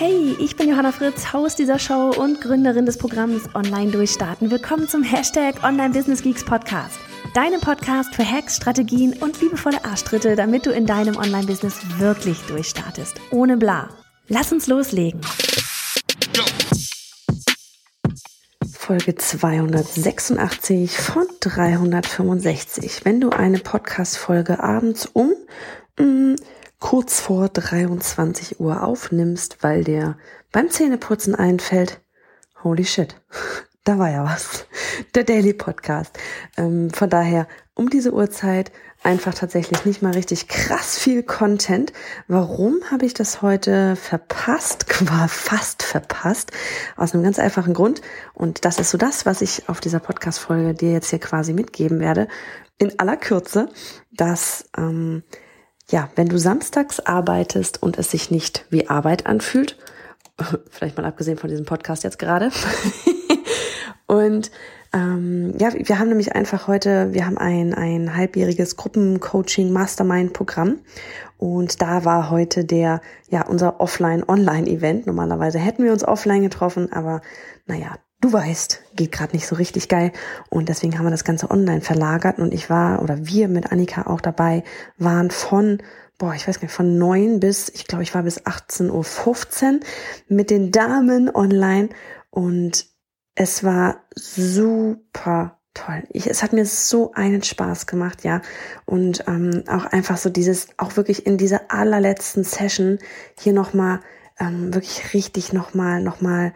Hey, ich bin Johanna Fritz, Haus dieser Show und Gründerin des Programms Online Durchstarten. Willkommen zum Hashtag Online Business Geeks Podcast. Deinem Podcast für Hacks, Strategien und liebevolle Arschtritte, damit du in deinem Online-Business wirklich durchstartest. Ohne bla. Lass uns loslegen. Folge 286 von 365. Wenn du eine Podcast-Folge abends um mm, kurz vor 23 Uhr aufnimmst, weil dir beim Zähneputzen einfällt, holy shit, da war ja was. Der Daily Podcast. Ähm, von daher um diese Uhrzeit einfach tatsächlich nicht mal richtig krass viel Content. Warum habe ich das heute verpasst? War fast verpasst. Aus einem ganz einfachen Grund. Und das ist so das, was ich auf dieser Podcast-Folge dir jetzt hier quasi mitgeben werde. In aller Kürze, dass ähm, ja, wenn du samstags arbeitest und es sich nicht wie Arbeit anfühlt, vielleicht mal abgesehen von diesem Podcast jetzt gerade, und ähm, ja, wir haben nämlich einfach heute, wir haben ein, ein halbjähriges Gruppencoaching Mastermind Programm und da war heute der, ja, unser Offline-Online-Event. Normalerweise hätten wir uns offline getroffen, aber naja, du weißt, geht gerade nicht so richtig geil. Und deswegen haben wir das Ganze online verlagert. Und ich war, oder wir mit Annika auch dabei, waren von, boah, ich weiß gar nicht, von neun bis, ich glaube, ich war bis 18.15 Uhr mit den Damen online. Und es war super toll. Ich, es hat mir so einen Spaß gemacht, ja. Und ähm, auch einfach so dieses, auch wirklich in dieser allerletzten Session hier nochmal, ähm, wirklich richtig nochmal, nochmal,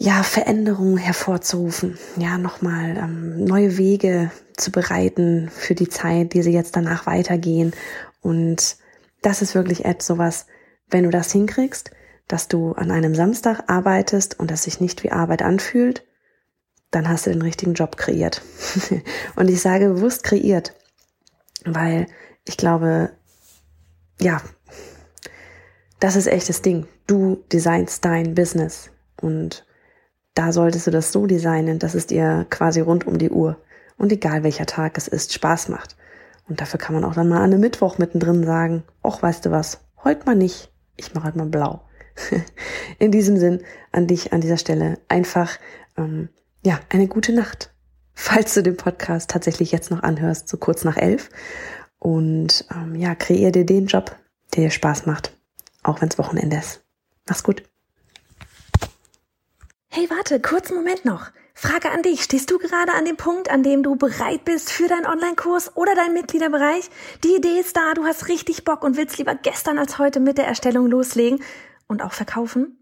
ja, Veränderungen hervorzurufen, ja, nochmal ähm, neue Wege zu bereiten für die Zeit, die sie jetzt danach weitergehen. Und das ist wirklich etwas sowas, wenn du das hinkriegst, dass du an einem Samstag arbeitest und das sich nicht wie Arbeit anfühlt, dann hast du den richtigen Job kreiert. und ich sage bewusst kreiert, weil ich glaube, ja, das ist echtes Ding. Du designst dein Business und da solltest du das so designen, dass es dir quasi rund um die Uhr und egal welcher Tag es ist, Spaß macht. Und dafür kann man auch dann mal an einem Mittwoch mittendrin sagen, ach, weißt du was, heute mal nicht, ich mache heute mal blau. In diesem Sinn an dich an dieser Stelle einfach, ähm, ja, eine gute Nacht. Falls du den Podcast tatsächlich jetzt noch anhörst, so kurz nach elf. Und ähm, ja, kreier dir den Job, der dir Spaß macht, auch wenn es Wochenende ist. Mach's gut. Hey, warte, kurzen Moment noch. Frage an dich. Stehst du gerade an dem Punkt, an dem du bereit bist für deinen Online-Kurs oder deinen Mitgliederbereich? Die Idee ist da, du hast richtig Bock und willst lieber gestern als heute mit der Erstellung loslegen und auch verkaufen.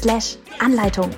slash Anleitung.